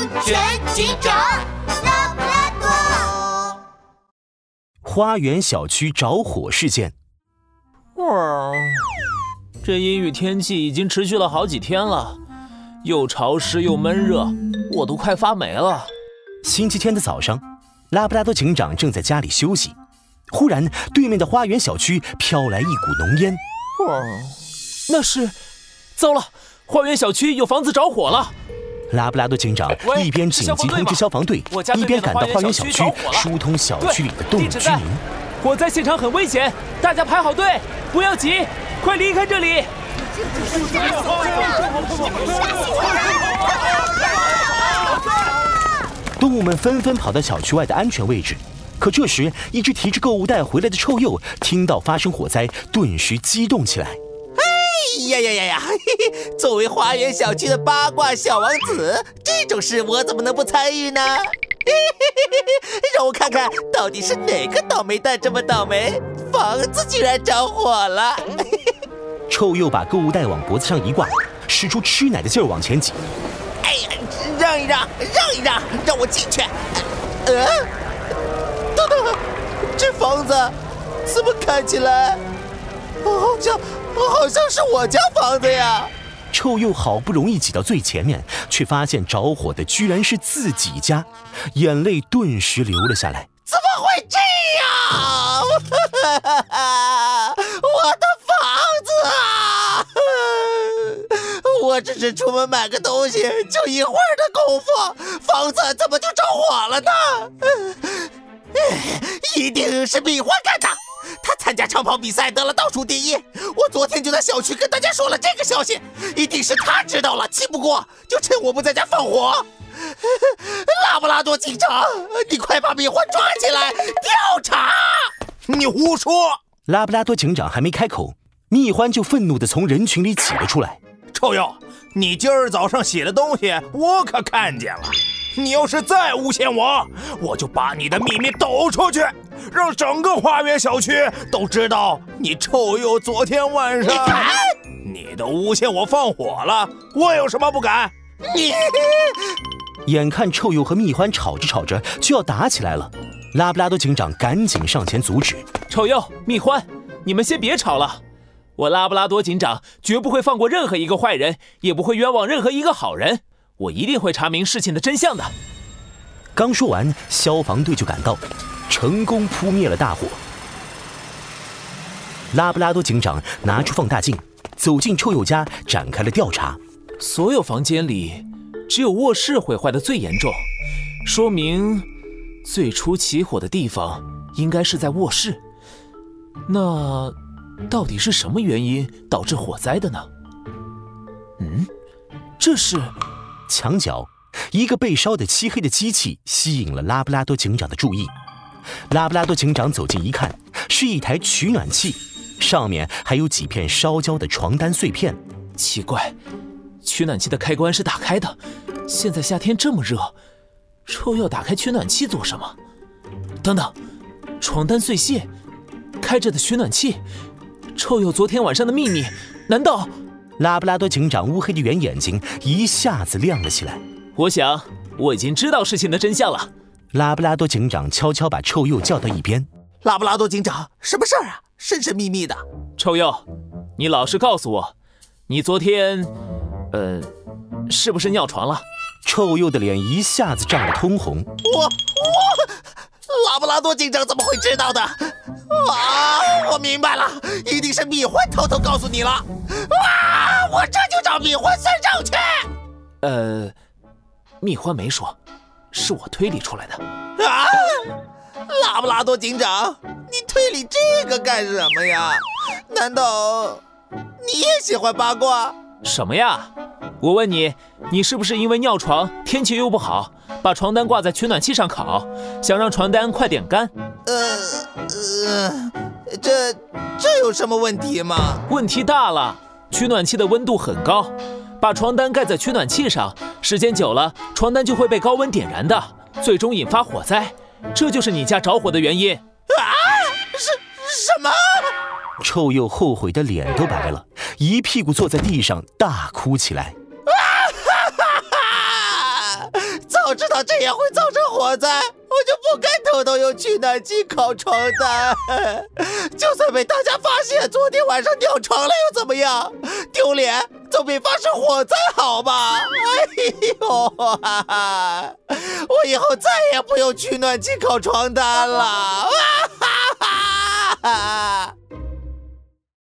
安全警长拉布拉多。花园小区着火事件。哇，这阴雨天气已经持续了好几天了，又潮湿又闷热，我都快发霉了。星期天的早上，拉布拉多警长正在家里休息，忽然对面的花园小区飘来一股浓烟。哇，那是，糟了，花园小区有房子着火了。拉布拉多警长一边紧急通知消防队，一边赶到花园小区疏通小区里的动物居民。火灾现场很危险，大家排好队，不要急，快离开这里。动物们纷纷跑到小区外的安全位置。可这时，一只提着购物袋回来的臭鼬听到发生火灾，顿时激动起来。呀呀呀呀！嘿嘿 作为花园小区的八卦小王子，这种事我怎么能不参与呢？嘿嘿嘿让我看看到底是哪个倒霉蛋这么倒霉，房子居然着火了！臭鼬把购物袋往脖子上一挂，使出吃奶的劲儿往前挤。哎呀，让一让，让一让，让我进去！呃，等等，这房子怎么看起来好像……好像是我家房子呀！臭鼬好不容易挤到最前面，却发现着火的居然是自己家，眼泪顿时流了下来。怎么会这样？我的房子啊！我只是出门买个东西，就一会儿的功夫，房子怎么就着火了呢？一定是蜜獾干的！他参加长跑比赛得了倒数第一，我昨天就在小区跟大家说了这个消息，一定是他知道了，气不过就趁我不在家放火。拉布拉多警长，你快把蜜獾抓起来调查！你胡说！拉布拉多警长还没开口，蜜獾就愤怒地从人群里挤了出来。臭鼬，你今儿早上写的东西我可看见了，你要是再诬陷我，我就把你的秘密抖出去。让整个花园小区都知道你臭鼬昨天晚上，你都诬陷我放火了，我有什么不敢？你 眼看臭鼬和蜜獾吵着吵着就要打起来了，拉布拉多警长赶紧上前阻止。臭鼬、蜜獾，你们先别吵了，我拉布拉多警长绝不会放过任何一个坏人，也不会冤枉任何一个好人，我一定会查明事情的真相的。刚说完，消防队就赶到。成功扑灭了大火。拉布拉多警长拿出放大镜，走进臭鼬家，展开了调查。所有房间里，只有卧室毁坏的最严重，说明最初起火的地方应该是在卧室。那到底是什么原因导致火灾的呢？嗯，这是墙角一个被烧得漆黑的机器，吸引了拉布拉多警长的注意。拉布拉多警长走近一看，是一台取暖器，上面还有几片烧焦的床单碎片。奇怪，取暖器的开关是打开的，现在夏天这么热，臭鼬打开取暖器做什么？等等，床单碎屑，开着的取暖器，臭鼬昨天晚上的秘密，难道？拉布拉多警长乌黑的圆眼睛一下子亮了起来。我想，我已经知道事情的真相了。拉布拉多警长悄悄把臭鼬叫到一边。拉布拉多警长，什么事儿啊？神神秘秘的。臭鼬，你老实告诉我，你昨天，呃，是不是尿床了？臭鼬的脸一下子涨得通红。我我，拉布拉多警长怎么会知道的？啊，我明白了，一定是蜜獾偷偷告诉你了。啊，我这就找蜜獾算账去。呃，蜜獾没说。是我推理出来的啊！拉布拉多警长，你推理这个干什么呀？难道你也喜欢八卦？什么呀？我问你，你是不是因为尿床，天气又不好，把床单挂在取暖器上烤，想让床单快点干？呃呃，这这有什么问题吗？问题大了，取暖器的温度很高。把床单盖在取暖器上，时间久了，床单就会被高温点燃的，最终引发火灾。这就是你家着火的原因啊！什什么？臭鼬后悔的脸都白了，一屁股坐在地上大哭起来。啊哈哈哈！早 早知道这样会造成火灾，我我就不该偷偷用取暖器烤床单。就算被大家发现昨天晚上尿床了又怎么样？丢脸总比发生火灾好吧？哎呦，哈哈，我以后再也不用取暖器烤床单了。哈 哈